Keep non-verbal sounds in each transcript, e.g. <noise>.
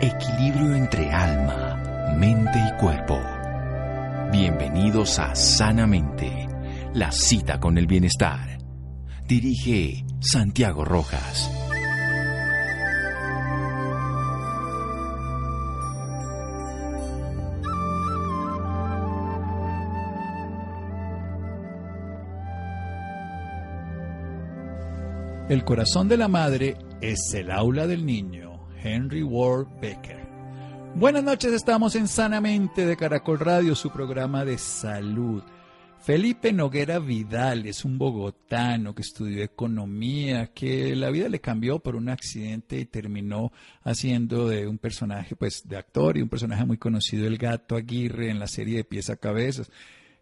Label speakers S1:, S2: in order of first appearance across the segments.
S1: Equilibrio entre alma, mente y cuerpo. Bienvenidos a Sanamente, la cita con el bienestar. Dirige Santiago Rojas.
S2: El corazón de la madre es el aula del niño. Henry Ward Becker. Buenas noches, estamos en Sanamente de Caracol Radio, su programa de salud. Felipe Noguera Vidal es un bogotano que estudió economía, que la vida le cambió por un accidente y terminó haciendo de un personaje, pues, de actor y un personaje muy conocido, el gato Aguirre, en la serie de pies a cabezas.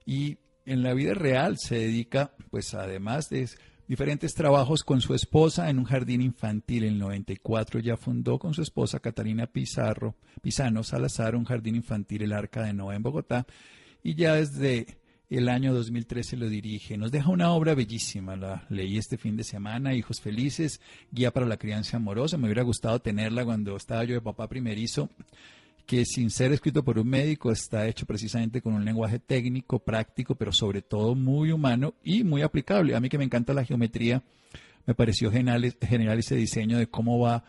S2: Y en la vida real se dedica, pues, además de diferentes trabajos con su esposa en un jardín infantil. En el 94 ya fundó con su esposa Catalina Pizarro, Pisano Salazar un jardín infantil, el Arca de Noé en Bogotá, y ya desde el año 2013 lo dirige. Nos deja una obra bellísima, la leí este fin de semana, Hijos Felices, Guía para la Crianza Amorosa. Me hubiera gustado tenerla cuando estaba yo de papá primerizo que sin ser escrito por un médico está hecho precisamente con un lenguaje técnico, práctico, pero sobre todo muy humano y muy aplicable. A mí que me encanta la geometría, me pareció genial, ese diseño de cómo va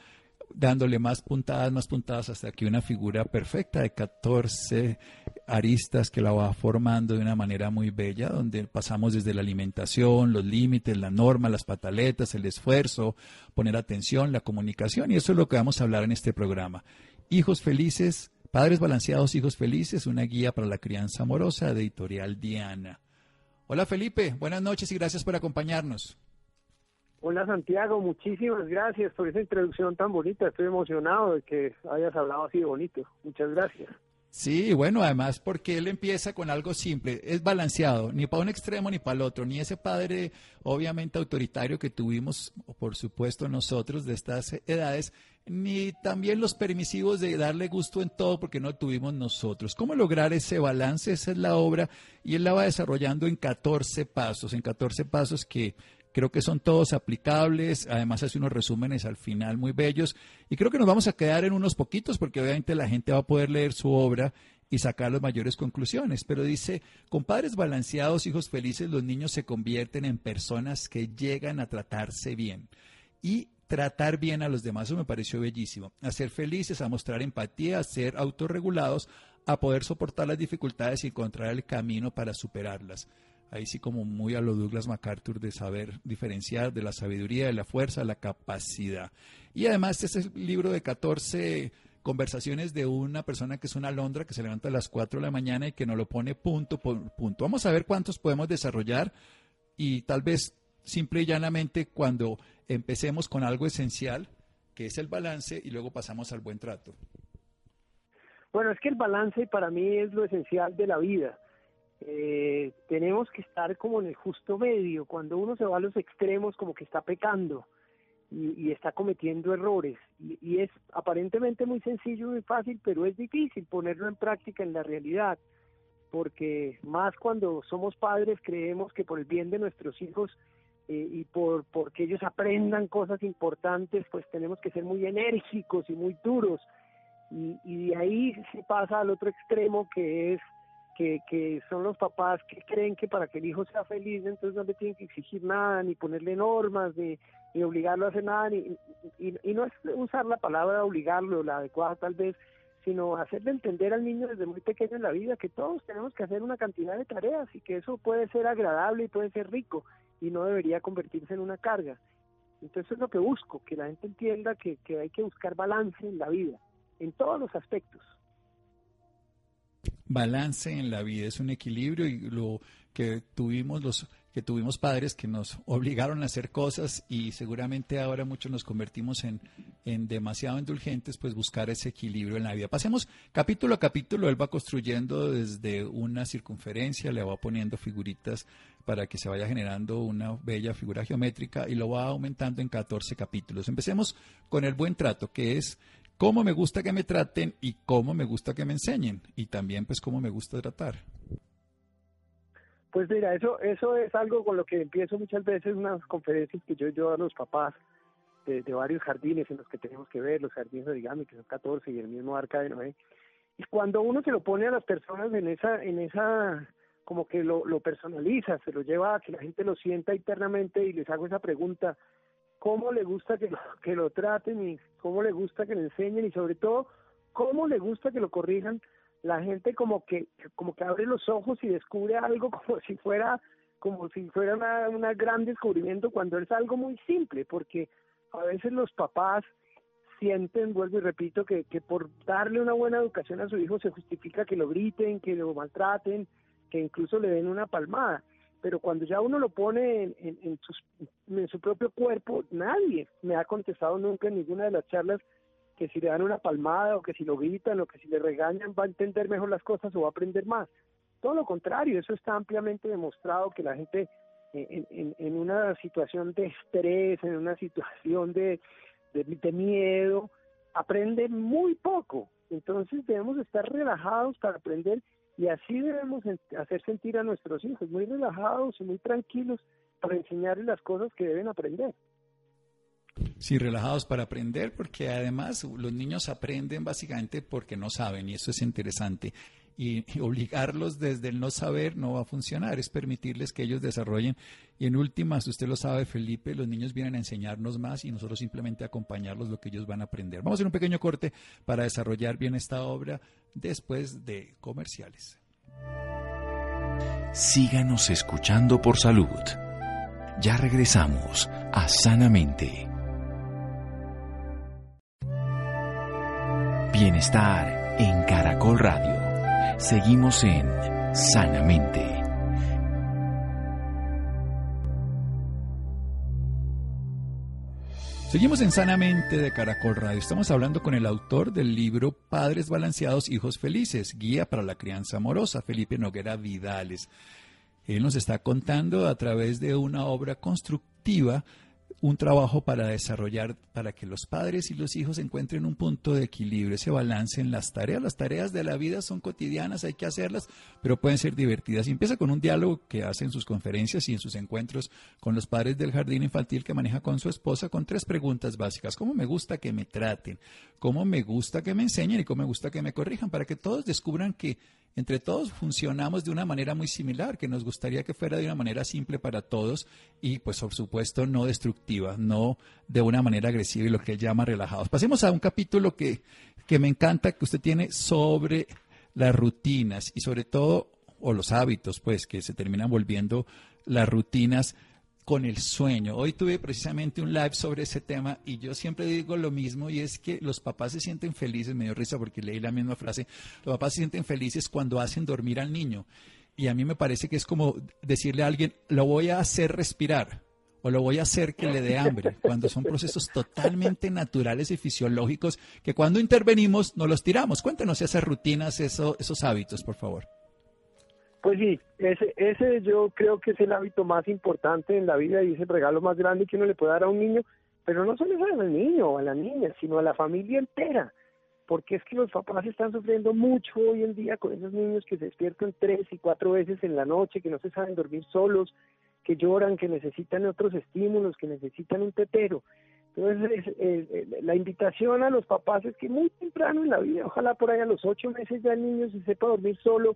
S2: dándole más puntadas, más puntadas hasta que una figura perfecta de 14 aristas que la va formando de una manera muy bella, donde pasamos desde la alimentación, los límites, la norma, las pataletas, el esfuerzo, poner atención, la comunicación, y eso es lo que vamos a hablar en este programa. Hijos Felices, Padres Balanceados, Hijos Felices, una guía para la crianza amorosa de Editorial Diana. Hola Felipe, buenas noches y gracias por acompañarnos.
S3: Hola Santiago, muchísimas gracias por esa introducción tan bonita. Estoy emocionado de que hayas hablado así de bonito. Muchas gracias.
S2: Sí, bueno, además porque él empieza con algo simple, es balanceado, ni para un extremo ni para el otro, ni ese padre obviamente autoritario que tuvimos, por supuesto nosotros de estas edades, ni también los permisivos de darle gusto en todo porque no tuvimos nosotros. ¿Cómo lograr ese balance? Esa es la obra y él la va desarrollando en 14 pasos, en 14 pasos que creo que son todos aplicables, además hace unos resúmenes al final muy bellos y creo que nos vamos a quedar en unos poquitos porque obviamente la gente va a poder leer su obra y sacar las mayores conclusiones, pero dice, con padres balanceados, hijos felices, los niños se convierten en personas que llegan a tratarse bien. Y tratar bien a los demás, eso me pareció bellísimo. A ser felices, a mostrar empatía, a ser autorregulados, a poder soportar las dificultades y encontrar el camino para superarlas. Ahí sí como muy a lo Douglas MacArthur de saber diferenciar de la sabiduría, de la fuerza, la capacidad. Y además este es el libro de 14 conversaciones de una persona que es una alondra que se levanta a las 4 de la mañana y que no lo pone punto por punto. Vamos a ver cuántos podemos desarrollar y tal vez simple y llanamente cuando empecemos con algo esencial, que es el balance, y luego pasamos al buen trato.
S3: Bueno, es que el balance para mí es lo esencial de la vida. Eh, tenemos que estar como en el justo medio. Cuando uno se va a los extremos, como que está pecando y, está cometiendo errores. Y, y, es aparentemente muy sencillo muy fácil, pero es difícil ponerlo en práctica en la realidad. Porque más cuando somos padres creemos que por el bien de nuestros hijos eh, y por porque ellos aprendan cosas importantes, pues tenemos que ser muy enérgicos y muy duros. Y, y de ahí se pasa al otro extremo que es que, que son los papás que creen que para que el hijo sea feliz, entonces no le tienen que exigir nada, ni ponerle normas, ni, obligarlo a hacer nada, ni, y, no es usar la palabra obligarlo, la adecuada tal vez, sino hacerle entender al niño desde muy pequeño en la vida que todos tenemos que hacer una cantidad de tareas y que eso puede ser agradable y puede ser rico y no debería convertirse en una carga. Entonces es lo que busco, que la gente entienda que hay que buscar balance en la vida, en todos los aspectos.
S2: Balance en la vida es un equilibrio y lo que tuvimos los que tuvimos padres que nos <laughs> obligaron a hacer cosas y seguramente ahora muchos nos convertimos en, en demasiado indulgentes, pues buscar ese equilibrio en la vida. Pasemos capítulo a capítulo, él va construyendo desde una circunferencia, le va poniendo figuritas para que se vaya generando una bella figura geométrica y lo va aumentando en 14 capítulos. Empecemos con el buen trato, que es cómo me gusta que me traten y cómo me gusta que me enseñen y también pues cómo me gusta tratar.
S3: Pues mira, eso, eso es algo con lo que empiezo muchas veces unas conferencias que yo yo a los papás de, varios jardines en los que tenemos que ver, los jardines de origami, que son 14, y el mismo Arca de Noé. Y cuando uno se lo pone a las personas en esa, en esa, como que lo, lo personaliza, se lo lleva a que la gente lo sienta internamente y les hago esa pregunta, ¿cómo le gusta que lo, <laughs> que lo traten y cómo le gusta que le enseñen y sobre todo, cómo le gusta que lo corrijan? La gente como que, como que abre los ojos y descubre algo <laughs> como si fuera como si fuera un gran descubrimiento cuando es algo muy simple, porque a veces los papás sienten, vuelvo y repito, que, que por darle una buena educación a su hijo se justifica que lo griten, que lo maltraten, que incluso le den una palmada. Pero cuando ya uno lo pone en, en, en su propio cuerpo, nadie me ha contestado nunca en ninguna de las charlas que si le dan una palmada o que si lo gritan o que si le regañan va a entender mejor las cosas o va a aprender más. Todo lo contrario, eso está ampliamente demostrado que la gente en, en, una situación de estrés, en una situación de, de, miedo, aprende muy poco. Entonces debemos estar relajados para aprender y así debemos hacer sentir a nuestros hijos muy relajados y muy tranquilos para enseñarles las cosas que deben aprender.
S2: Sí, relajados para aprender, porque además los niños aprenden básicamente porque no saben, y eso es interesante y, obligarlos desde el no saber no va a funcionar, es permitirles que ellos desarrollen. Y en últimas, usted lo sabe, Felipe, los niños vienen a enseñarnos más y nosotros simplemente acompañarlos lo que ellos van a aprender. Vamos a hacer un pequeño corte para desarrollar bien esta obra después de comerciales.
S1: Síganos escuchando por salud. Ya regresamos a Sanamente. Bienestar en Caracol Radio. Seguimos en Sanamente.
S2: Seguimos en Sanamente de Caracol Radio. Estamos hablando con el autor del libro Padres Balanceados, Hijos Felices, Guía para la Crianza Amorosa, Felipe Noguera Vidales. Él nos está contando a través de una obra constructiva un trabajo para desarrollar, para que los padres y los hijos encuentren un punto de equilibrio, ese balance en las tareas. Las tareas de la vida son cotidianas, hay que hacerlas, pero pueden ser divertidas. Y empieza con un diálogo que hace en sus conferencias y en sus encuentros con los padres del jardín infantil que maneja con su esposa con tres preguntas básicas. ¿Cómo me gusta que me traten? ¿Cómo me gusta que me enseñen? ¿Y cómo me gusta que me corrijan? Para que todos descubran que entre todos funcionamos de una manera muy similar, que nos gustaría que fuera de una manera simple para todos y pues por supuesto no destructiva, no de una manera agresiva y lo que él llama relajados. Pasemos a un capítulo que, que me encanta que usted tiene sobre las rutinas y sobre todo, o los hábitos pues que se terminan volviendo las rutinas con el sueño. Hoy tuve precisamente un live sobre ese tema y yo siempre digo lo mismo y es que los papás se sienten felices, me dio risa porque leí la misma frase, los papás se sienten felices cuando hacen dormir al niño. Y a mí me parece que es como decirle a alguien, lo voy a hacer respirar o lo voy a hacer que le dé hambre, cuando son procesos totalmente naturales y fisiológicos que cuando intervenimos no los tiramos. Cuéntenos esas rutinas, esos hábitos, por favor.
S3: Pues sí, ese, ese yo creo que es el hábito más importante en la vida y es el regalo más grande que uno le puede dar a un niño, pero no solo al niño o a la niña, sino a la familia entera, porque es que los papás están sufriendo mucho hoy en día con esos niños que se despiertan tres y cuatro veces en la noche, que no se saben dormir solos, que lloran, que necesitan otros estímulos, que necesitan un tetero. Entonces, la invitación a los papás es que muy temprano en la vida, ojalá por ahí a los ocho meses ya el niño se sepa dormir solo,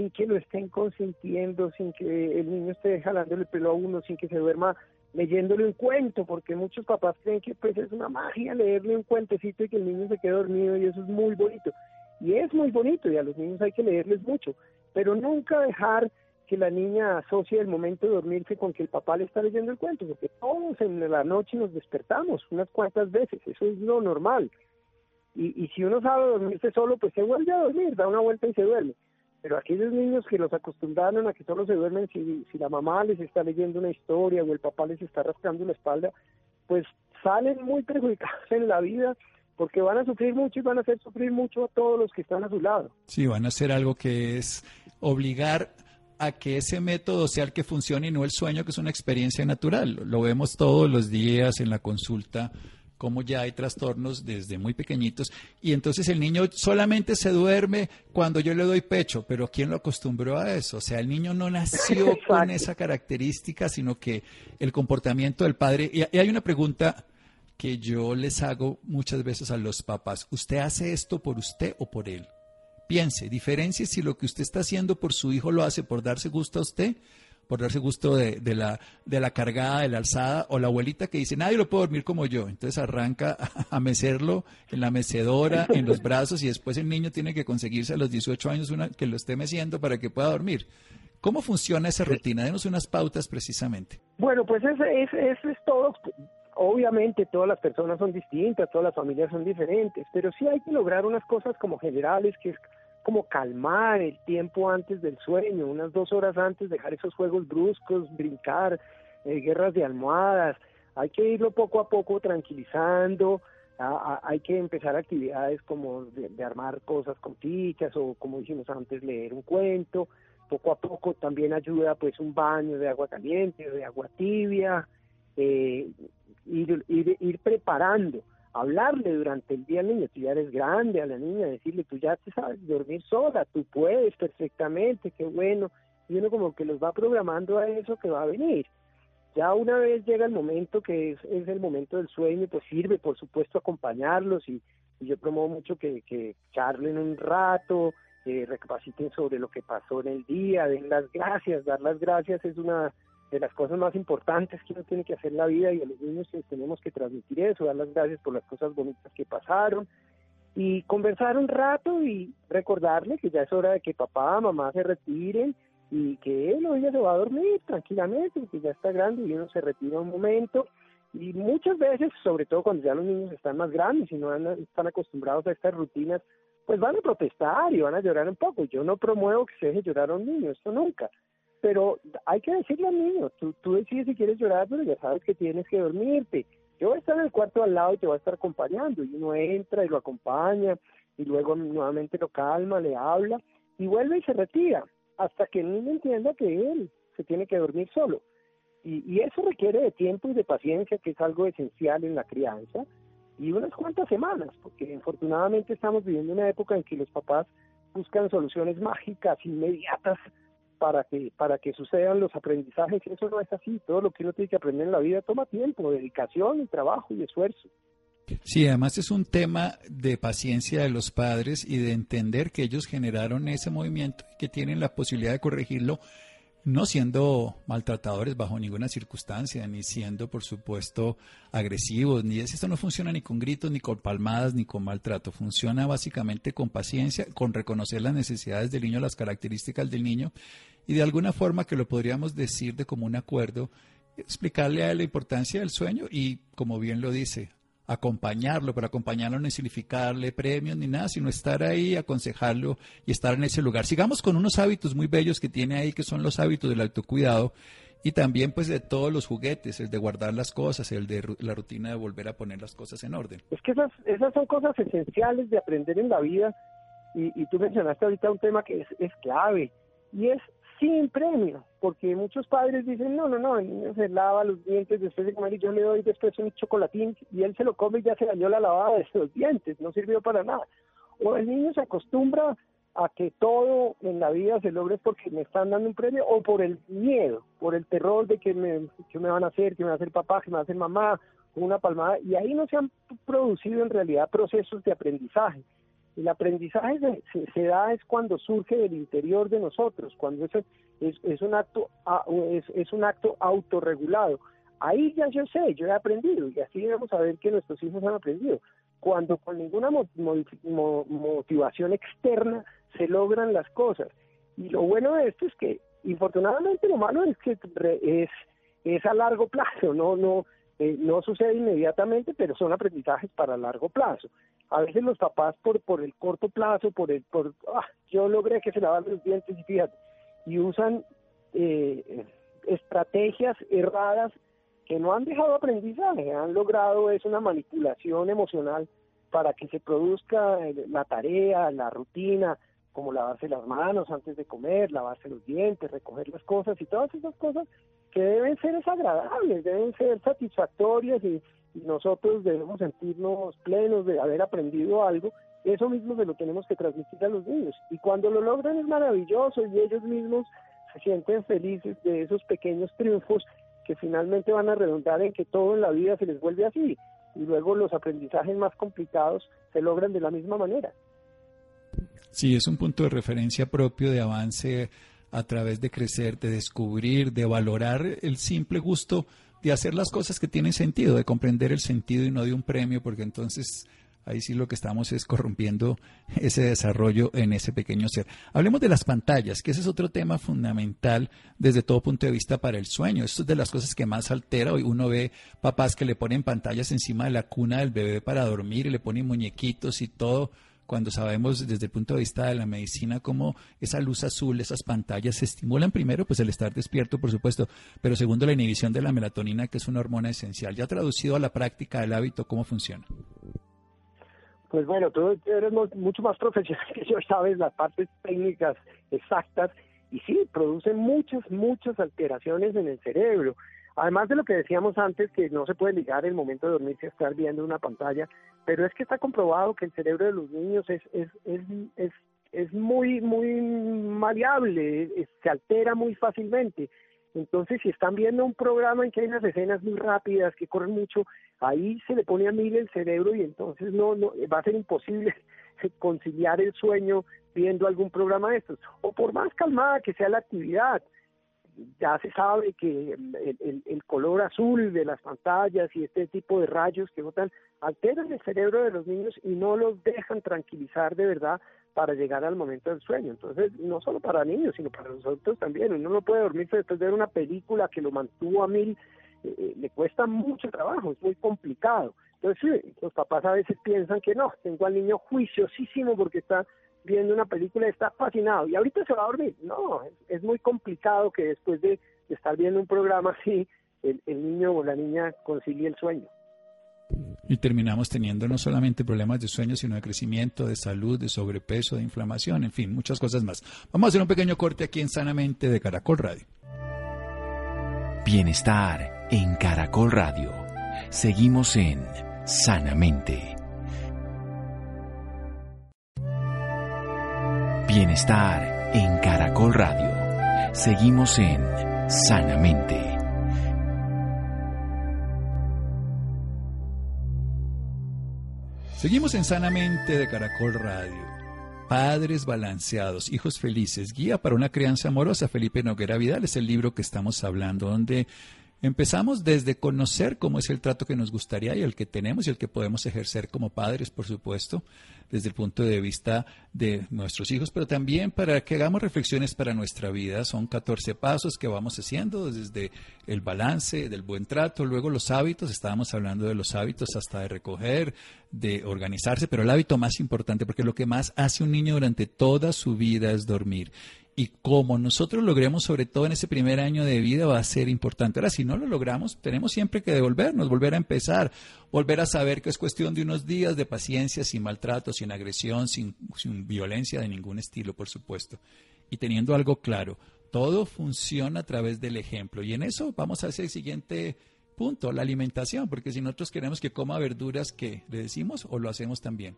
S3: sin que lo estén consintiendo, sin que el niño esté jalándole el pelo a uno, sin que se duerma leyéndole un cuento, porque muchos papás creen que pues es una magia leerle un cuentecito y que el niño se quede dormido y eso es muy bonito. Y es muy bonito y a los niños hay que leerles mucho, pero nunca dejar que la niña asocie el momento de dormirse con que el papá le está leyendo el cuento, porque todos en la noche nos despertamos unas cuantas veces, eso es lo normal. Y, y si uno sabe dormirse solo, pues se vuelve a dormir, da una vuelta y se duerme. Pero aquellos niños que los acostumbraron a que solo se duermen si, si la mamá les está leyendo una historia o el papá les está rascando la espalda, pues salen muy perjudicados en la vida porque van a sufrir mucho y van a hacer sufrir mucho a todos los que están a su lado.
S2: Sí, van a hacer algo que es obligar a que ese método sea el que funcione y no el sueño, que es una experiencia natural. Lo vemos todos los días en la consulta como ya hay trastornos desde muy pequeñitos y entonces el niño solamente se duerme cuando yo le doy pecho, pero ¿quién lo acostumbró a eso? O sea, el niño no nació <laughs> con esa característica, sino que el comportamiento del padre... Y hay una pregunta que yo les hago muchas veces a los papás. ¿Usted hace esto por usted o por él? Piense, diferencie si lo que usted está haciendo por su hijo lo hace por darse gusto a usted, por darse gusto de, la, de la cargada, de la alzada, o la abuelita que dice, nadie lo puede dormir como yo. Entonces arranca a, mecerlo en la mecedora, en los brazos, y después el niño tiene que conseguirse a los 18 años una, que lo esté meciendo para que pueda dormir. ¿Cómo funciona esa rutina? Denos unas pautas precisamente.
S3: Bueno, pues eso es, es todo. Obviamente todas las personas son distintas, todas las familias son diferentes, pero sí hay que lograr unas cosas como generales que es como calmar el tiempo antes del sueño, unas dos horas antes, dejar esos juegos bruscos, brincar, eh, guerras de almohadas, hay que irlo poco a poco tranquilizando, hay que empezar actividades como de, armar cosas con fichas o como dijimos antes, leer un cuento, poco a poco también ayuda pues un baño de agua caliente, de agua tibia, eh, ir preparando hablarle durante el día al niño, tú ya eres grande a la niña, decirle, tú ya te sabes dormir sola, tú puedes perfectamente, qué bueno, y uno como que los va programando a eso que va a venir. Ya una vez llega el momento que es, es el momento del sueño, pues sirve por supuesto acompañarlos y, yo promuevo mucho que, que charlen un rato, eh, recapaciten sobre lo que pasó en el día, den las gracias, dar las gracias es una de las cosas más importantes que uno tiene que hacer en la vida y a los niños tenemos que transmitir eso, dar las gracias por las cosas bonitas que pasaron y conversar un rato y recordarle que ya es hora de que papá, mamá se retiren y que él o ella se va a dormir tranquilamente, que ya está grande y uno se retira un momento y muchas veces, sobre todo cuando ya los niños están más grandes y no están acostumbrados a estas rutinas, pues van a protestar y van a llorar un poco. Yo no promuevo que se deje llorar a un niño, esto nunca pero hay que decirle al niño, tú, tú decides si quieres llorar, pero ya sabes que tienes que dormirte. Yo voy a estar en el cuarto al lado y te voy a estar acompañando. Y uno entra y lo acompaña y luego nuevamente lo calma, le habla y vuelve y se retira hasta que el niño entienda que él se tiene que dormir solo. Y, y eso requiere de tiempo y de paciencia, que es algo esencial en la crianza, y unas cuantas semanas, porque infortunadamente estamos viviendo una época en que los papás buscan soluciones mágicas, inmediatas, para que, para que sucedan los aprendizajes. Eso no es así. Todo lo que uno tiene que aprender en la vida toma tiempo, dedicación, y trabajo y esfuerzo.
S2: Sí, además es un tema de paciencia de los padres y de entender que ellos generaron ese movimiento y que tienen la posibilidad de corregirlo no siendo maltratadores bajo ninguna circunstancia, ni siendo, por supuesto, agresivos, ni esto no funciona ni con gritos, ni con palmadas, ni con maltrato. Funciona básicamente con paciencia, con reconocer las necesidades del niño, las características del niño, y de alguna forma que lo podríamos decir de común acuerdo, explicarle a él la importancia del sueño y, como bien lo dice, acompañarlo, pero acompañarlo no es significarle premios ni nada, sino estar ahí, aconsejarlo y estar en ese lugar. Sigamos con unos hábitos muy bellos que tiene ahí, que son los hábitos del autocuidado y también pues de todos los juguetes, el de guardar las cosas, el de la rutina de volver a poner las cosas en orden.
S3: Es que esas, esas son cosas esenciales de aprender en la vida y, y tú mencionaste ahorita un tema que es, es clave y es sin premio, porque muchos padres dicen, no, no, no, el niño se lava los dientes después de comer y yo le doy después un chocolatín y él se lo come y ya se dañó la lavada de los dientes, no sirvió para nada. O el niño se acostumbra a que todo en la vida se logre porque me están dando un premio o por el miedo, por el terror de que me, que me van a hacer, que me va a hacer papá, que me va a hacer mamá, una palmada, y ahí no se han producido en realidad procesos de aprendizaje. El aprendizaje se, da es cuando surge del interior de nosotros, cuando es, es, un acto es, es, un acto autorregulado. Ahí ya yo sé, yo he aprendido y así debemos saber que nuestros hijos han aprendido. Cuando con ninguna motivación externa se logran las cosas. Y lo bueno de esto es que, infortunadamente, lo malo es que es, es a largo plazo, no, no, eh, no sucede inmediatamente, pero son aprendizajes para largo plazo. A veces los papás por por el corto plazo, por el por ah, yo logré que se lavan los dientes y fíjate y usan eh, estrategias erradas que no han dejado aprendizaje, han logrado es una manipulación emocional para que se produzca la tarea, la rutina, como lavarse las manos antes de comer, lavarse los dientes, recoger las cosas y todas esas cosas que deben ser desagradables, deben ser satisfactorias y, y nosotros debemos sentirnos plenos de haber aprendido algo, eso mismo se lo tenemos que transmitir a los niños. Y cuando lo logran es maravilloso y ellos mismos se sienten felices de esos pequeños triunfos que finalmente van a redundar en que todo en la vida se les vuelve así. y luego los aprendizajes más complicados se logran de la misma manera.
S2: Sí, es un punto de referencia propio de avance a través de crecer, de descubrir, de valorar el simple gusto de hacer las cosas que tienen sentido, de comprender el sentido y no de un premio, porque entonces ahí sí lo que estamos es corrompiendo ese desarrollo en ese pequeño ser. Hablemos de las pantallas, que ese es otro tema fundamental desde todo punto de vista para el sueño. Esto es de las cosas que más altera. Hoy uno ve papás que le ponen pantallas encima de la cuna del bebé para dormir y le ponen muñequitos y todo cuando sabemos desde el punto de vista de la medicina cómo esa luz azul, esas pantallas estimulan primero pues el estar despierto, por supuesto, pero segundo la inhibición de la melatonina, que es una hormona esencial. Ya traducido a la práctica del hábito, ¿cómo funciona?
S3: Pues bueno, tú eres mucho más profesional <laughs> que yo, sabes las partes técnicas exactas y sí, producen muchas, muchas alteraciones en el cerebro. Además de lo que decíamos antes, que no se puede ligar el momento de dormirse a estar viendo una pantalla, pero es que está comprobado que el cerebro de los niños es, es, es, es, es muy, muy maleable, se altera muy fácilmente. Entonces, si están viendo un programa en que hay unas escenas muy rápidas, que corren mucho, ahí se le pone a mil el cerebro y entonces no, no va a ser imposible <laughs> conciliar el sueño viendo algún programa de estos. O por más calmada que sea la actividad, ya se sabe que el, color azul de las pantallas y este tipo de rayos que botan alteran el cerebro de los niños y no los dejan tranquilizar de verdad para llegar al momento del sueño. Entonces, no solo para niños, sino para nosotros también. Uno no puede dormirse después de ver una película que lo mantuvo a mil, eh, eh, le cuesta mucho trabajo, es muy complicado. Entonces, los papás a veces piensan que no, tengo al niño juiciosísimo porque está viendo una película está fascinado y ahorita se va a dormir. No, es, muy complicado que después de, estar viendo un programa así, el, niño o la niña concilie el sueño.
S2: Y terminamos teniendo no solamente problemas de sueño, sino de crecimiento, de salud, de sobrepeso, de inflamación, en fin, muchas cosas más. Vamos a hacer un pequeño corte aquí en Sanamente de Caracol Radio.
S1: Bienestar en Caracol Radio. Seguimos en Sanamente. Bienestar en Caracol Radio. Seguimos en Sanamente.
S2: Seguimos en Sanamente de Caracol Radio. Padres balanceados, hijos felices, guía para una crianza amorosa. Felipe Noguera Vidal es el libro que estamos hablando, donde Empezamos desde conocer cómo es el trato que nos gustaría y el que tenemos y el que podemos ejercer como padres, por supuesto, desde el punto de vista de nuestros hijos, pero también para que hagamos reflexiones para nuestra vida. Son 14 pasos que vamos haciendo desde el balance, del buen trato, luego los hábitos, estábamos hablando de los hábitos hasta de recoger, de organizarse, pero el hábito más importante, porque lo que más hace un niño durante toda su vida es dormir y como nosotros logremos, sobre todo en ese primer año de vida, va a ser importante. Ahora, si no lo logramos, tenemos siempre que devolvernos, volver a empezar, volver a saber que es cuestión de unos días de paciencia, sin maltrato, sin agresión, sin, violencia de ningún estilo, por supuesto. Y teniendo algo claro, todo funciona a través del ejemplo. Y en eso vamos a ese siguiente punto, la alimentación, porque si nosotros queremos que coma verduras, ¿qué le decimos o lo hacemos también?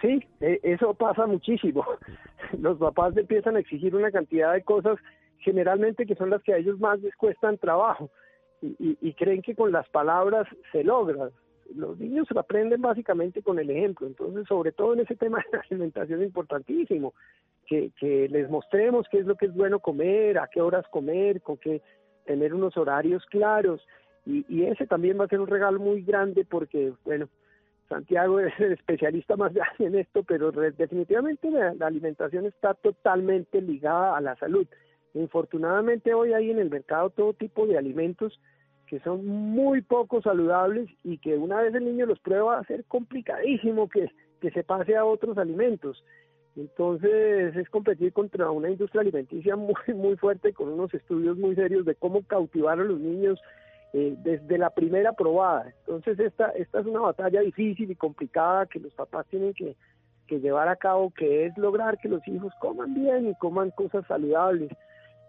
S3: Sí, e, eso pasa muchísimo. <laughs> Los papás empiezan a exigir una cantidad de cosas generalmente que son las que a ellos más les cuestan trabajo y, creen que con las palabras se logra. Los niños se aprenden básicamente con el ejemplo, entonces sobre todo en ese tema de la alimentación es importantísimo que, que les mostremos qué es lo que es bueno comer, a qué horas comer, con qué tener unos horarios claros y, y ese también va a ser un regalo muy grande porque, bueno, Santiago es el especialista más <laughs> grande en esto, pero definitivamente la, alimentación está totalmente ligada a la salud. Infortunadamente hoy hay en el mercado todo tipo de alimentos que son muy poco saludables y que una vez el niño los prueba va a ser complicadísimo que, que se pase a otros alimentos. Entonces es competir contra una industria alimenticia <laughs> muy, muy fuerte con unos estudios muy serios de cómo cautivar a los niños eh, desde la primera probada. Entonces esta, esta es una batalla difícil y complicada que los papás tienen que, llevar a cabo, que es lograr que los hijos coman bien y coman cosas saludables.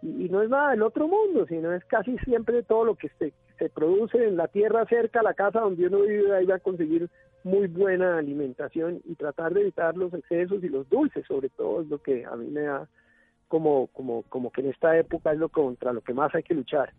S3: Y, no es nada del otro mundo, sino es casi siempre todo lo que se, se produce en la tierra cerca a la casa donde uno vive, ahí va a conseguir muy buena alimentación y tratar de evitar los excesos y los dulces, sobre todo es lo que a mí me da como, como, como que en esta época es lo contra lo que más hay que luchar.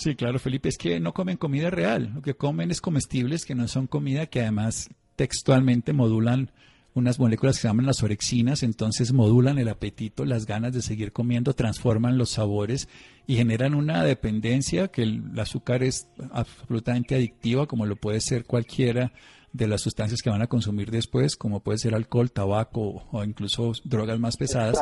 S2: Sí, claro, Felipe, es que no comen comida real, lo que comen es comestibles que no son comida, que además textualmente modulan unas moléculas que se llaman las orexinas, entonces modulan el apetito, las ganas de seguir comiendo, transforman los sabores y generan una dependencia que el, azúcar es absolutamente adictiva, como lo puede ser cualquiera de las sustancias que van a consumir después, como puede ser alcohol, tabaco o incluso drogas más pesadas.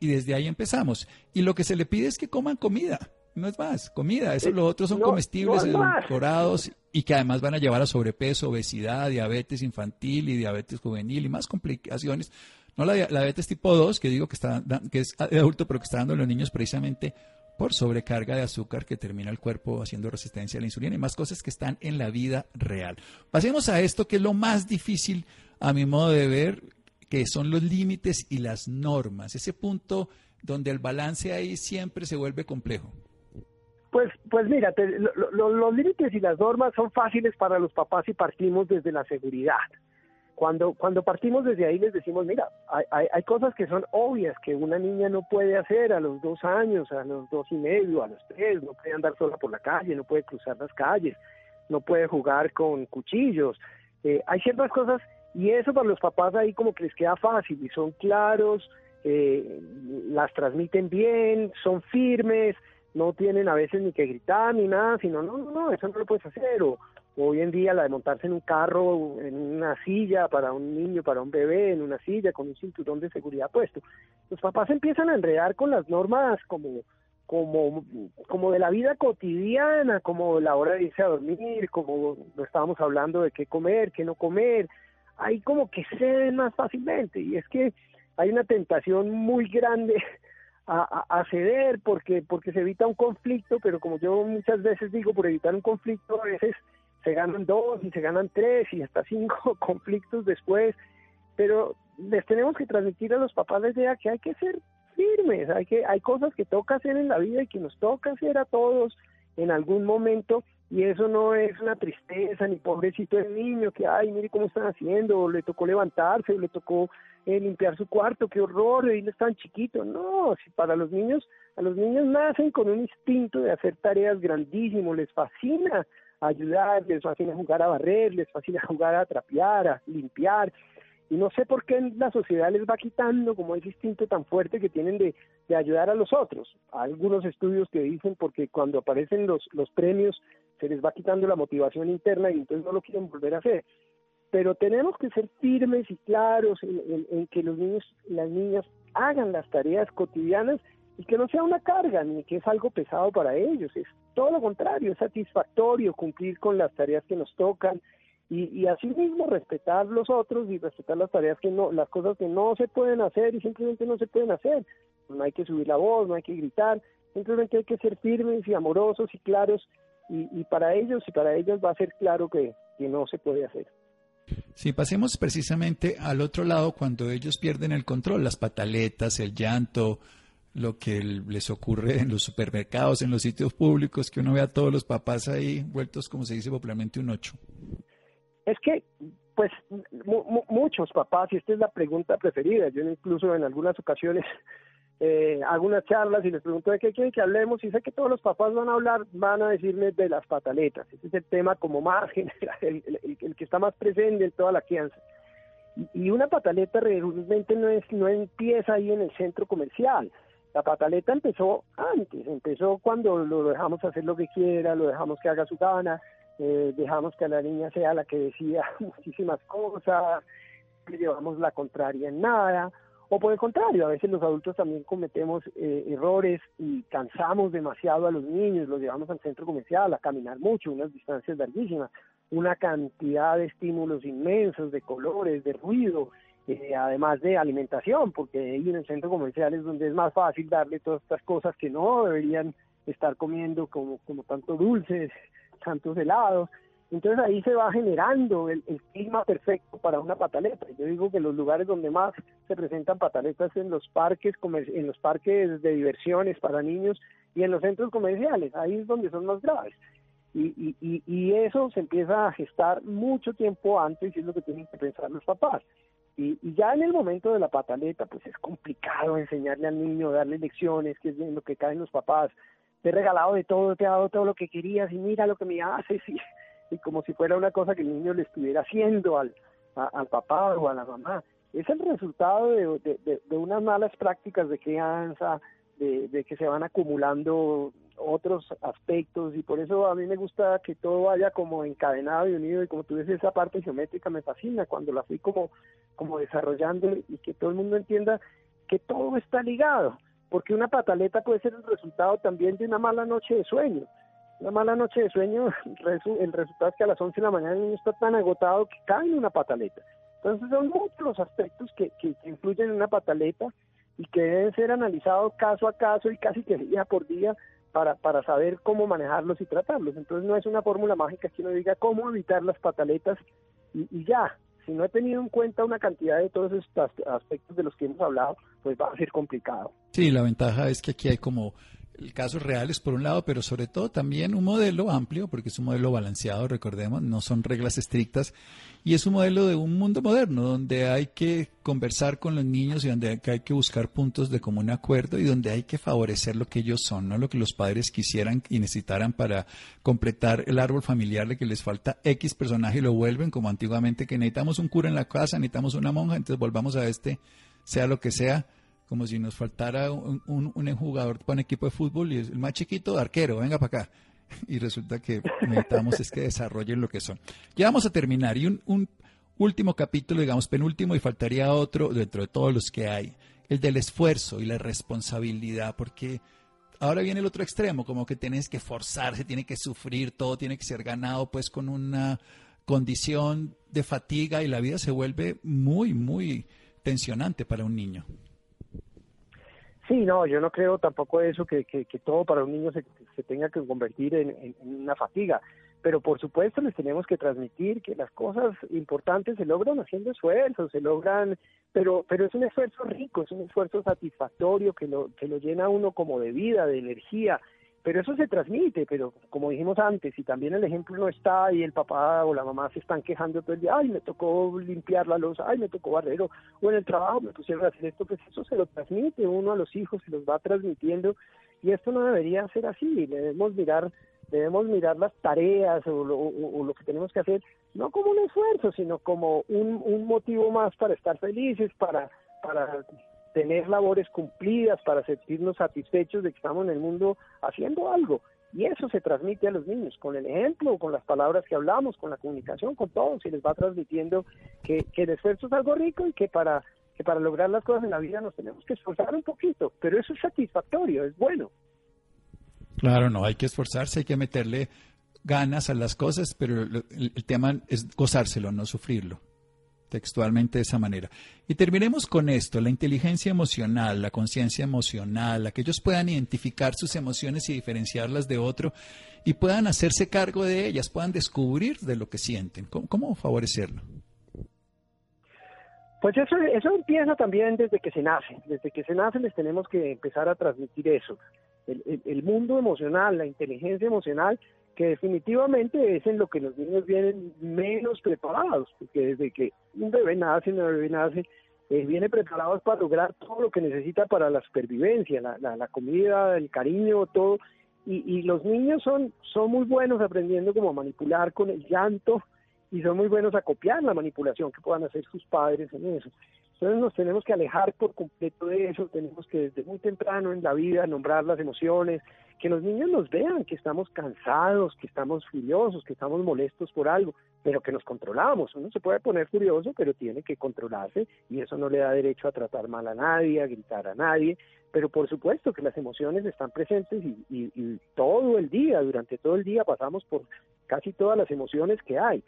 S2: Y desde ahí empezamos. Y lo que se le pide es que coman comida no es más, comida. Eso lo otro son comestibles edulcorados y que además van a llevar a sobrepeso, obesidad, diabetes infantil y diabetes juvenil y más complicaciones. No la, diabetes tipo 2, que digo que, está, que es adulto, pero que está dando a los niños precisamente por sobrecarga de azúcar que termina el cuerpo haciendo resistencia a la insulina y más cosas que están en la vida real. Pasemos a esto que es lo más difícil a mi modo de ver, que son los límites y las normas. Ese punto donde el balance ahí siempre se vuelve complejo.
S3: Pues, pues mira, los límites y las normas son fáciles para los papás y partimos desde la seguridad. Cuando, cuando partimos desde ahí les decimos, mira, hay, hay, cosas que son obvias que una niña no puede hacer a los dos años, a los dos y medio, a los tres, no puede andar sola por la calle, no puede cruzar las calles, no puede jugar con cuchillos. Eh, hay ciertas cosas y eso para los papás ahí como que les queda fácil y son claros, eh, las transmiten bien, son firmes, no tienen a veces ni que gritar ni nada, sino, no, no, no, eso no lo puedes hacer. O, hoy en día la de montarse en un carro, en una silla para un niño, para un bebé, en una silla con un cinturón de seguridad puesto. Los papás empiezan a enredar con las normas como como, como de la vida cotidiana, como la hora de irse a dormir, como lo estábamos hablando de qué comer, qué no comer, ahí como que se ven más fácilmente y es que hay una tentación muy grande a, ceder porque, porque se evita un conflicto, pero como yo muchas veces digo, por evitar un conflicto a veces se ganan dos y se ganan tres y hasta cinco <laughs> conflictos después, pero les tenemos que transmitir a los papás la idea que hay que ser firmes, hay que hay cosas que toca hacer en la vida y que nos toca hacer a todos en algún momento y eso no es una tristeza ni pobrecito el niño que ay mire cómo están haciendo, le tocó levantarse, le tocó eh, limpiar su cuarto, qué horror, él es tan chiquito. No, para los niños, a los niños nacen con un instinto de hacer tareas grandísimo, les fascina ayudar, les fascina jugar a barrer, les fascina <laughs> jugar a trapear, a limpiar. Y no sé por qué la sociedad les va quitando como ese instinto tan fuerte que tienen de, de ayudar a los otros. Algunos estudios que dicen porque cuando aparecen los, los premios se les va quitando la motivación interna y entonces no lo quieren volver a hacer pero tenemos que ser firmes y claros en, que los niños y las niñas hagan las tareas cotidianas y que no sea una carga ni que es algo pesado para ellos, es todo lo contrario, es satisfactorio cumplir con las tareas que nos tocan y, y asimismo respetar los otros y respetar las tareas que no, las cosas que no se pueden hacer y simplemente no se pueden hacer. No hay que subir la voz, no hay que gritar, simplemente hay que ser firmes y amorosos y claros y, y para ellos y para ellas va a ser claro que, que no se puede hacer.
S2: Sí, pasemos precisamente al otro lado cuando ellos pierden el control, las pataletas, el llanto, lo que les ocurre en los supermercados, en los sitios públicos, que uno ve a todos los papás ahí vueltos, como se dice popularmente, un ocho.
S3: Es que, pues, muchos papás, y esta es la pregunta preferida, yo incluso en algunas ocasiones hago unas charlas y les pregunto de qué quieren que hablemos y sé que todos los papás van a hablar, van a decirme de las pataletas. Ese es el tema como más <laughs> el, que está más presente en toda la crianza. Y, una pataleta realmente no, es, no empieza ahí en el centro comercial. La pataleta empezó antes, empezó cuando lo dejamos hacer lo que quiera, lo dejamos que haga su gana, eh, dejamos que la niña sea la que decía <laughs> muchísimas cosas, le llevamos la contraria en nada o por el contrario, a veces los adultos también cometemos eh, errores y cansamos demasiado a los niños, los llevamos al centro comercial a caminar mucho, unas distancias larguísimas, una cantidad de estímulos inmensos, de colores, de ruido, eh, además de alimentación, porque ahí en el centro comercial es donde es más fácil darle todas estas cosas que no deberían estar comiendo, como, como tanto dulces, tantos helados, entonces ahí se va generando el, clima perfecto para una pataleta. Yo digo que los lugares donde más se presentan pataletas en los parques, en los parques de diversiones para niños y en los centros comerciales. Ahí es donde son más graves. Y, y, y, eso se empieza a gestar mucho tiempo antes y es lo que tienen que pensar los papás. Y, y, ya en el momento de la pataleta, pues es complicado enseñarle al niño, darle lecciones, que es lo que caen los papás, te he regalado de todo, te he dado todo lo que querías y mira lo que me haces y, y como si fuera una cosa que el niño le estuviera haciendo al, al papá o a la mamá. Es el resultado de, de, unas malas prácticas de crianza, de, de que se van acumulando otros aspectos y por eso a mí me gusta que todo vaya como encadenado y unido y como tú dices esa parte geométrica me fascina cuando la fui como como desarrollando y que todo el mundo entienda que todo está ligado porque una pataleta puede ser el resultado también de una mala noche de sueño una mala noche de sueño <laughs> el resultado es que a las 11 de la mañana el niño está tan agotado que cae en una pataleta entonces son muchos los aspectos que, que, que influyen en una pataleta y que deben ser analizados caso a caso y casi que día por día para, para saber cómo manejarlos y tratarlos. Entonces no es una fórmula mágica que uno diga cómo evitar las pataletas y, y ya. Si no he tenido en cuenta una cantidad de todos estos aspectos de los que hemos hablado, pues va a ser complicado.
S2: Sí, la ventaja es que aquí hay como casos reales por un lado, pero sobre todo también un modelo amplio, porque es un modelo balanceado, recordemos, no son reglas estrictas, y es un modelo de un mundo moderno, donde hay que conversar con los niños y donde hay que buscar puntos de común acuerdo y donde hay que favorecer lo que ellos son, no lo que los padres quisieran y necesitaran para completar el árbol familiar de que les falta X personaje y lo vuelven como antiguamente, que necesitamos un cura en la casa, necesitamos una monja, entonces volvamos a este, sea lo que sea, como si nos faltara un, jugador para un equipo de fútbol y es el más chiquito, arquero, venga para acá. <laughs> Y resulta que necesitamos es que desarrollen lo que son. Ya vamos a terminar y un, un último capítulo, digamos penúltimo, y faltaría otro dentro de todos los que hay, el del esfuerzo y la responsabilidad, porque ahora viene el otro extremo, como que tienes que forzarse, tiene que sufrir, todo tiene que ser ganado pues con una condición de fatiga y la vida se vuelve muy, muy tensionante para un niño.
S3: Sí, no, yo no creo tampoco eso, que, que, todo para un niño se, se tenga que convertir en, una fatiga. Pero por supuesto les tenemos que transmitir que las cosas importantes se logran haciendo esfuerzos, se logran, pero, pero es un esfuerzo rico, es un esfuerzo satisfactorio que lo, que lo llena uno como de vida, de energía, pero eso se transmite, pero como dijimos antes, si también el ejemplo no está y el papá o la mamá se están quejando todo el día, ay, me tocó limpiar la luz, ay, me tocó barrero, o en el trabajo me pusieron a hacer esto, pues eso se lo transmite uno a los hijos, se los va transmitiendo, y esto no debería ser así, debemos mirar debemos mirar las tareas o lo, que tenemos que hacer, no como un esfuerzo, sino como un, un motivo más para estar felices, para, para tener labores cumplidas, para sentirnos satisfechos de que estamos en el mundo haciendo algo. Y eso se transmite a los niños, con el ejemplo, con las palabras que hablamos, con la comunicación, con todo, se les va transmitiendo que, el esfuerzo es algo rico y que para, que para lograr las cosas en la vida nos tenemos que esforzar un poquito, pero eso es satisfactorio, es bueno.
S2: Claro, no, hay que esforzarse, hay que meterle ganas a las cosas, pero el tema es gozárselo, no sufrirlo textualmente de esa manera. Y terminemos con esto, la inteligencia emocional, la conciencia emocional, a que ellos puedan identificar sus emociones y diferenciarlas de otro y puedan hacerse cargo de ellas, puedan descubrir de lo que sienten. ¿Cómo, favorecerlo?
S3: Pues eso, eso empieza también desde que se nace. Desde que se nace les tenemos que empezar a transmitir eso. el mundo emocional, la inteligencia emocional que definitivamente es en lo que los niños vienen menos preparados, porque desde que un bebé nace, un bebé nace, eh, viene preparado para lograr todo lo que necesita para la supervivencia, la, la, comida, el cariño, todo. Y, y, los niños son, son muy buenos aprendiendo cómo manipular con el llanto y son muy buenos a copiar la manipulación que puedan hacer sus padres en eso. Entonces nos tenemos que alejar por completo de eso, tenemos que desde muy temprano en la vida nombrar las emociones, que los niños nos vean, que estamos cansados, que estamos furiosos, que estamos molestos por algo, pero que nos controlamos. Uno se puede poner furioso, pero tiene que controlarse y eso no le da derecho a tratar mal a nadie, a gritar a nadie, pero por supuesto que las emociones están presentes y, y todo el día, durante todo el día pasamos por casi todas las emociones que hay.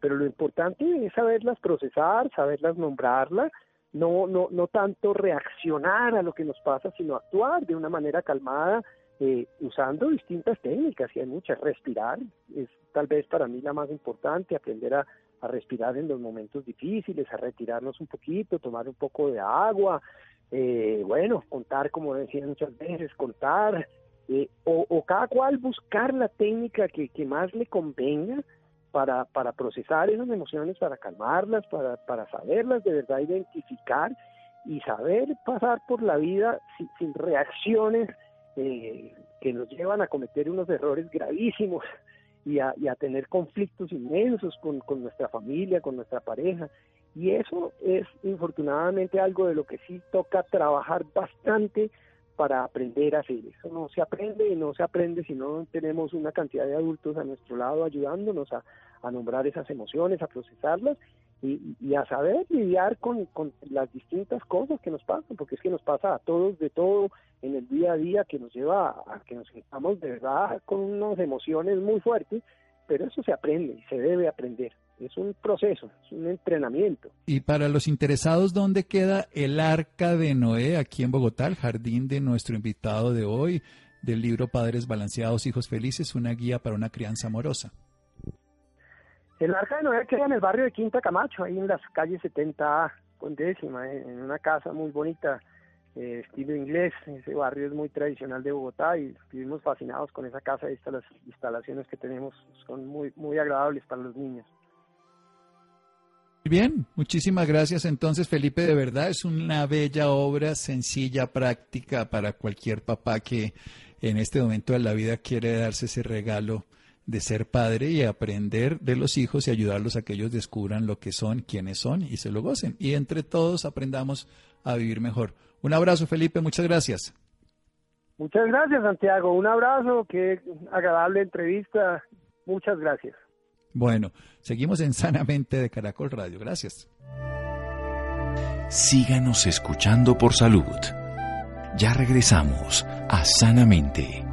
S3: Pero lo importante es saberlas procesar, saberlas nombrarlas no, no, no tanto reaccionar a lo que nos pasa, sino actuar de una manera calmada, eh, usando distintas técnicas, y hay muchas. Respirar es tal vez para mí la más importante, aprender a, respirar en los momentos difíciles, a retirarnos un poquito, tomar un poco de agua, eh, bueno, contar, como decía muchas veces, contar, eh, o, cada cual buscar la técnica que, que más le convenga para, para procesar esas emociones, para calmarlas, para, para saberlas de verdad identificar y saber pasar por la vida sin, reacciones eh, que nos llevan a cometer unos errores gravísimos <laughs> y a, tener conflictos inmensos con, nuestra familia, con nuestra pareja. Y eso es infortunadamente algo de lo que sí toca trabajar bastante para aprender a hacer. Eso no se aprende y no se aprende si no tenemos una cantidad de adultos a nuestro lado ayudándonos a nombrar esas emociones, a procesarlas y, a saber lidiar con, con, las distintas cosas que nos pasan, porque es que nos pasa a todos de todo en el día a día que nos lleva a, que nos sintamos de verdad con unas emociones muy fuertes, pero eso se aprende y se debe aprender. Es un proceso, es un entrenamiento.
S2: Y para los interesados, ¿dónde queda el Arca de Noé aquí en Bogotá, el jardín de nuestro invitado de hoy, del libro Padres Balanceados, Hijos Felices, una guía para una crianza amorosa?
S3: El Arca de Noé queda en el barrio de Quinta Camacho, ahí en las calles 70A con décima, en una casa muy bonita, eh, estilo inglés. Ese barrio es muy tradicional de Bogotá y vivimos fascinados con esa casa y las instalaciones que tenemos son muy, muy agradables para los niños.
S2: Bien, muchísimas gracias. Entonces, Felipe, de verdad es una bella obra, sencilla, práctica para cualquier papá que en este momento de la vida quiere darse ese regalo de ser padre y aprender de los hijos y ayudarlos a que ellos descubran lo que son, quiénes son y se lo gocen. Y entre todos aprendamos a vivir mejor. Un abrazo, Felipe, muchas gracias.
S3: Muchas gracias, Santiago. Un abrazo, qué agradable entrevista. Muchas gracias.
S2: Bueno, seguimos en Sanamente de Caracol Radio. Gracias.
S1: Síganos escuchando por salud. Ya regresamos a Sanamente.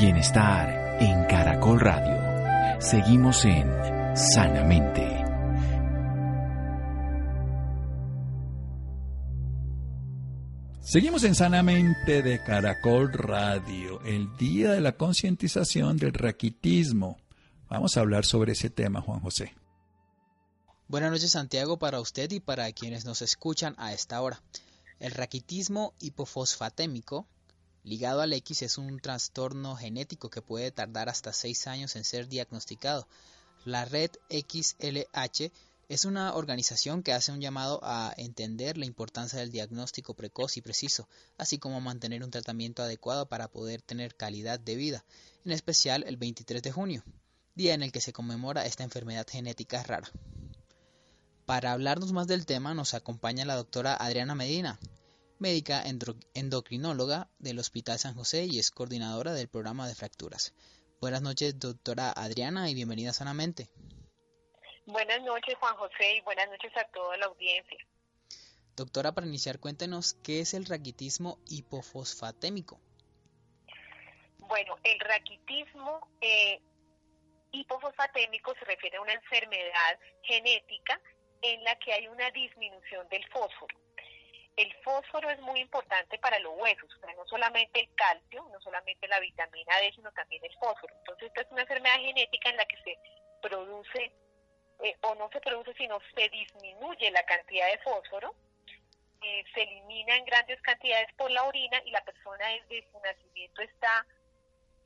S1: Bienestar en Caracol Radio. Seguimos en Sanamente.
S2: Seguimos en Sanamente de Caracol Radio, el día de la concientización del raquitismo. Vamos a hablar sobre ese tema, Juan José.
S4: Buenas noches, Santiago, para usted y para quienes nos escuchan a esta hora. El raquitismo hipofosfatémico ligado al X es un trastorno genético que puede tardar hasta 6 años en ser diagnosticado. La red XLH es una organización que hace un llamado a entender la importancia del diagnóstico precoz y preciso, así como mantener un tratamiento adecuado para poder tener calidad de vida, en especial el 23 de junio, día en el que se conmemora esta enfermedad genética rara. Para hablarnos más del tema nos acompaña la doctora Adriana Medina, médica endocrinóloga del Hospital San José y es coordinadora del programa de fracturas. Buenas noches, doctora Adriana, y bienvenida sanamente.
S5: Buenas noches, Juan José, y buenas noches a toda la audiencia.
S4: Doctora, para iniciar, cuéntenos qué es el raquitismo hipofosfatémico.
S5: Bueno, el raquitismo eh, hipofosfatémico se refiere a una enfermedad genética en la que hay una disminución del fósforo el fósforo es muy importante para los huesos, o sea, no solamente el calcio, no solamente la vitamina D, sino también el fósforo. Entonces, esta es una enfermedad genética en la que se produce, eh, o no se produce, sino se disminuye la cantidad de fósforo, eh, se elimina en grandes cantidades por la orina y la persona desde su nacimiento está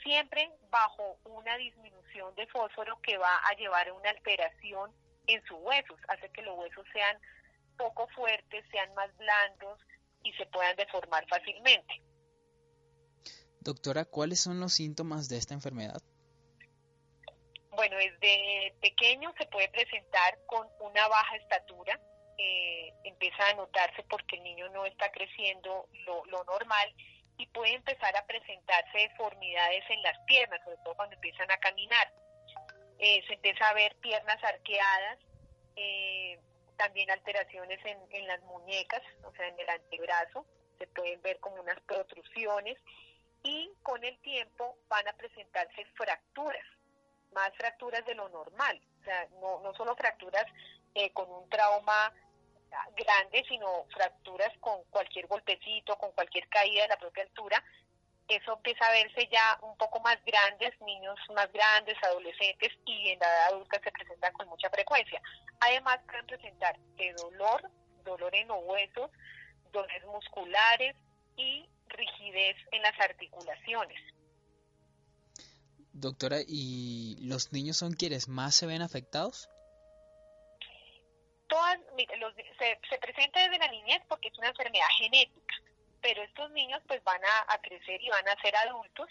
S5: siempre bajo una disminución de fósforo que va a llevar a una alteración en sus huesos, hace que los huesos sean poco fuertes, sean más blandos y se puedan deformar fácilmente.
S4: Doctora, ¿cuáles son los síntomas de esta enfermedad?
S5: Bueno, desde pequeño se puede presentar con una baja estatura, eh, empieza a notarse porque el niño no está creciendo lo, normal y puede empezar a presentarse deformidades en las piernas, sobre todo cuando empiezan a caminar. Eh, se empieza a ver piernas arqueadas, eh, también alteraciones en, las muñecas, o sea, en el antebrazo, se pueden ver como unas protrusiones y con el tiempo van a presentarse fracturas, más fracturas de lo normal, o sea, no, no solo fracturas eh, con un trauma grande, sino fracturas con cualquier golpecito, con cualquier caída de la propia altura, eso empieza a verse ya un poco más grandes, niños más grandes, adolescentes y en la edad adulta se presentan con mucha frecuencia. Además pueden presentar de dolor, dolor en los huesos, dolores musculares y rigidez en las articulaciones.
S4: Doctora, ¿y los niños son quienes más se ven afectados?
S5: Todas, se, se presenta desde la niñez porque es una enfermedad genética pero estos niños pues van a, crecer y van a ser adultos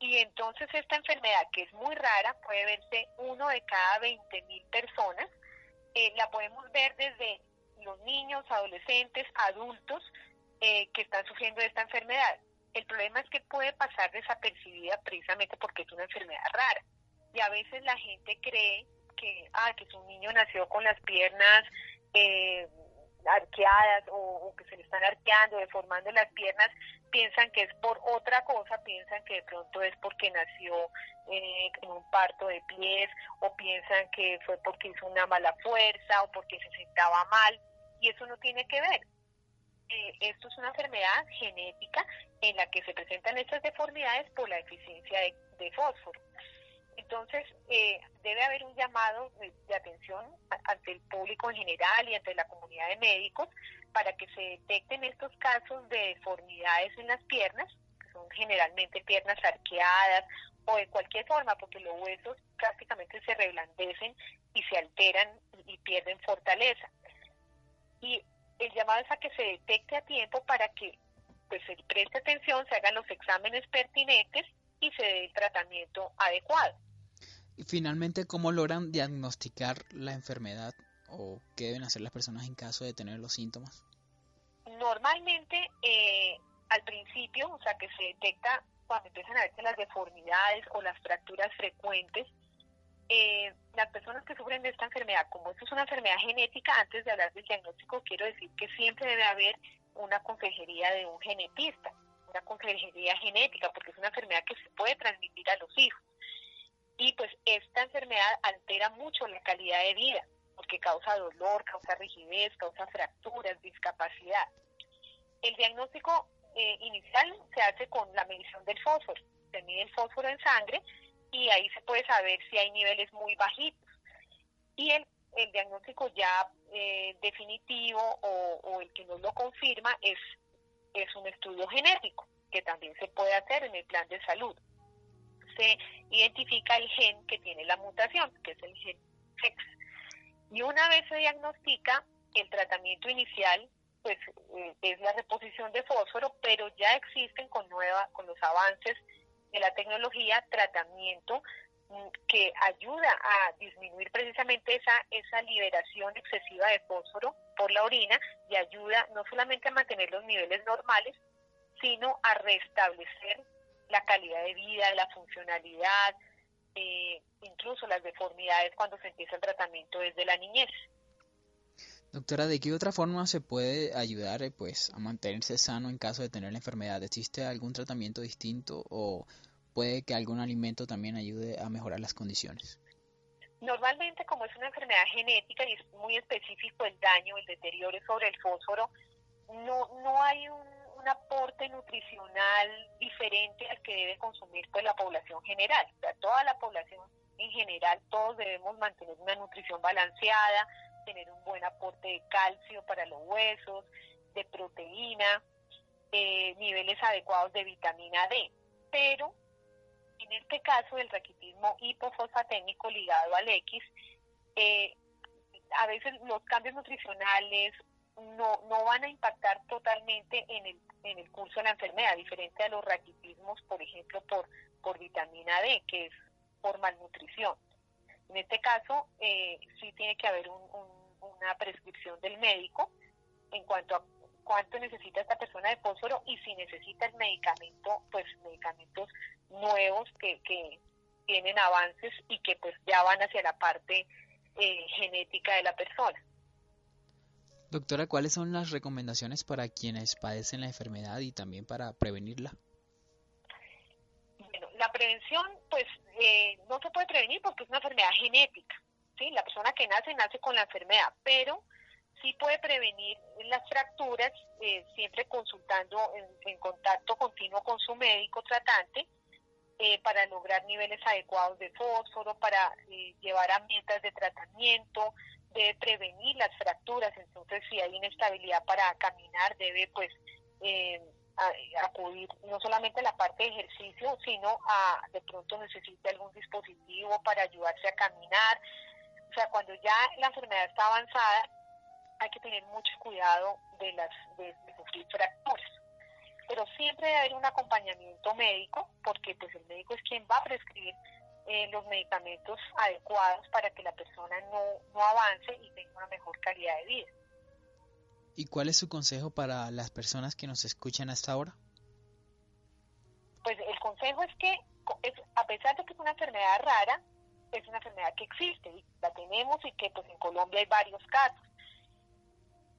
S5: y entonces esta enfermedad que es muy rara puede verse uno de cada 20 mil personas, eh, la podemos ver desde los niños, adolescentes, adultos eh, que están sufriendo esta enfermedad. El problema es que puede pasar desapercibida precisamente porque es una enfermedad rara. Y a veces la gente cree que, ah, que su niño nació con las piernas eh, arqueadas o, que se le están arqueando, deformando las piernas, piensan que es por otra cosa, piensan que de pronto es porque nació eh, en un parto de pies o piensan que fue porque hizo una mala fuerza o porque se sentaba mal y eso no tiene que ver. Eh, esto es una enfermedad genética en la que se presentan estas deformidades por la deficiencia de fósforo. Entonces, eh, debe haber un llamado de, atención ante el público en general y ante la comunidad de médicos para que se detecten estos casos de deformidades en las piernas, que son generalmente piernas arqueadas o de cualquier forma, porque los huesos prácticamente se reblandecen y se alteran y pierden fortaleza. Y el llamado es a que se detecte a tiempo para que pues, se preste atención, se hagan los exámenes pertinentes y se dé el tratamiento adecuado.
S4: Y finalmente, ¿cómo logran diagnosticar la enfermedad o qué deben hacer las personas en caso de tener los síntomas?
S5: Normalmente, eh, al principio, o sea, que se detecta cuando empiezan a verse las deformidades o las fracturas frecuentes, eh, las personas que sufren de esta enfermedad, como esto es una enfermedad genética, antes de hablar del diagnóstico, quiero decir que siempre debe haber una consejería de un genetista, una consejería genética, porque es una enfermedad que se puede transmitir a los hijos esta enfermedad altera mucho la calidad de vida porque causa dolor, causa rigidez, causa fracturas, discapacidad. El diagnóstico eh, inicial se hace con la medición del fósforo. Se mide el fósforo en sangre y ahí se puede saber si hay niveles muy bajitos. Y el, diagnóstico ya eh, definitivo o, el que nos lo confirma es un estudio genético que también se puede hacer en el plan de salud se identifica el gen que tiene la mutación, que es el gen FEX. Y una vez se diagnostica, el tratamiento inicial pues eh, es la reposición de fósforo, pero ya existen con nueva, con los avances de la tecnología tratamiento mm, que ayuda a disminuir precisamente esa, esa liberación excesiva de fósforo por la orina y ayuda no solamente a mantener los niveles normales, sino a restablecer la calidad de vida, la funcionalidad, eh, incluso las deformidades cuando se empieza el tratamiento desde la niñez.
S4: Doctora, ¿de qué otra forma se puede ayudar eh, pues, a mantenerse sano en caso de tener la enfermedad? ¿Existe algún tratamiento distinto o puede que algún alimento también ayude a mejorar las condiciones?
S5: Normalmente, como es una enfermedad genética y es muy específico el daño, el deterioro sobre el fósforo, no, no hay un un aporte nutricional diferente al que debe consumir pues la población general. O sea, toda la población en general, todos debemos mantener una nutrición balanceada, tener un buen aporte de calcio para los huesos, de proteína, eh, niveles adecuados de vitamina D. Pero en este caso del raquitismo hipofosfatémico ligado al X, eh, a veces los cambios nutricionales no, no van a impactar totalmente en el, en el curso de la enfermedad, diferente a los raquitismos, por ejemplo, por, por vitamina D, que es por malnutrición. En este caso, eh, sí tiene que haber una prescripción del médico en cuanto a cuánto necesita esta persona de fósforo y si necesita el medicamento, pues medicamentos nuevos que, que tienen avances y que pues ya van hacia la parte eh, genética de la persona.
S4: Doctora, ¿cuáles son las recomendaciones para quienes padecen la enfermedad y también para prevenirla?
S5: Bueno, la prevención, pues eh, no se puede prevenir porque es una enfermedad genética. ¿sí? La persona que nace, nace con la enfermedad, pero sí puede prevenir las fracturas eh, siempre consultando en, contacto continuo con su médico tratante eh, para lograr niveles adecuados de fósforo, para llevar a metas de tratamiento, debe prevenir las fracturas, entonces si hay inestabilidad para caminar debe pues eh, acudir no solamente a la parte de ejercicio, sino a de pronto necesita algún dispositivo para ayudarse a caminar. O sea, cuando ya la enfermedad está avanzada, hay que tener mucho cuidado de las de, sufrir fracturas. pero siempre debe haber un acompañamiento médico, porque pues el médico es quien va a prescribir eh, los medicamentos adecuados para que la persona no, no avance y tenga una mejor calidad de vida.
S4: ¿Y cuál es su consejo para las personas que nos escuchan hasta ahora?
S5: Pues el consejo es que, a pesar de que es una enfermedad rara, es una enfermedad que existe y la tenemos y que pues en Colombia hay varios casos.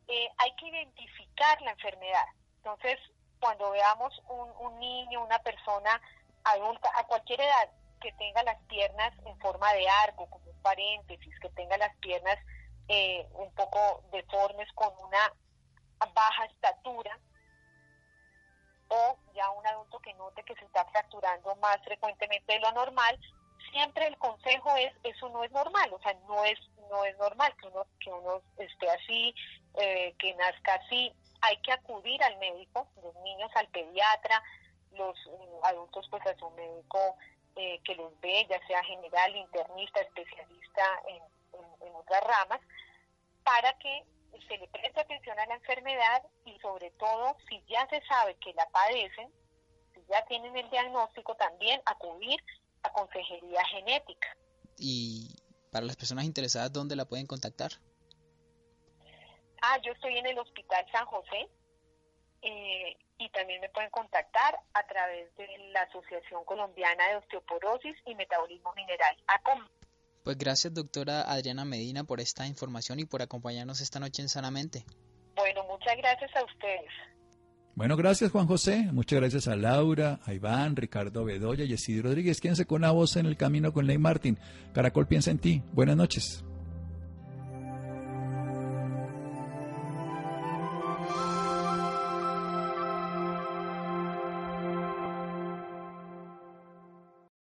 S5: Eh, hay que identificar la enfermedad. Entonces, cuando veamos un, un niño, una persona adulta, a cualquier edad, que tenga las piernas en forma de arco, como un paréntesis, que tenga las piernas eh, un poco deformes con una baja estatura, o ya un adulto que note que se está fracturando más frecuentemente de lo normal, siempre el consejo es eso no es normal, o sea, no es no es normal que uno que uno esté así, eh, que nazca así, hay que acudir al médico, los niños al pediatra, los eh, adultos pues a su médico eh, que los ve, ya sea general, internista, especialista en, en otras ramas, para que se le preste atención a la enfermedad y sobre todo si ya se sabe que la padecen, si ya tienen el diagnóstico, también acudir a consejería genética.
S4: Y para las personas interesadas, ¿dónde la pueden contactar?
S5: Ah, yo estoy en el Hospital San José eh, y también me pueden contactar a través de la Asociación Colombiana de Osteoporosis y Metabolismo Mineral, ACOM.
S4: Pues gracias, doctora Adriana Medina, por esta información y por acompañarnos esta noche en Sanamente.
S5: Bueno, muchas gracias a ustedes.
S2: Bueno, gracias Juan José, muchas gracias a Laura, a Iván, Ricardo Bedoya y Esidro Rodríguez. Quédense con una voz en el camino con Ley Martín. Caracol piensa en ti. Buenas noches.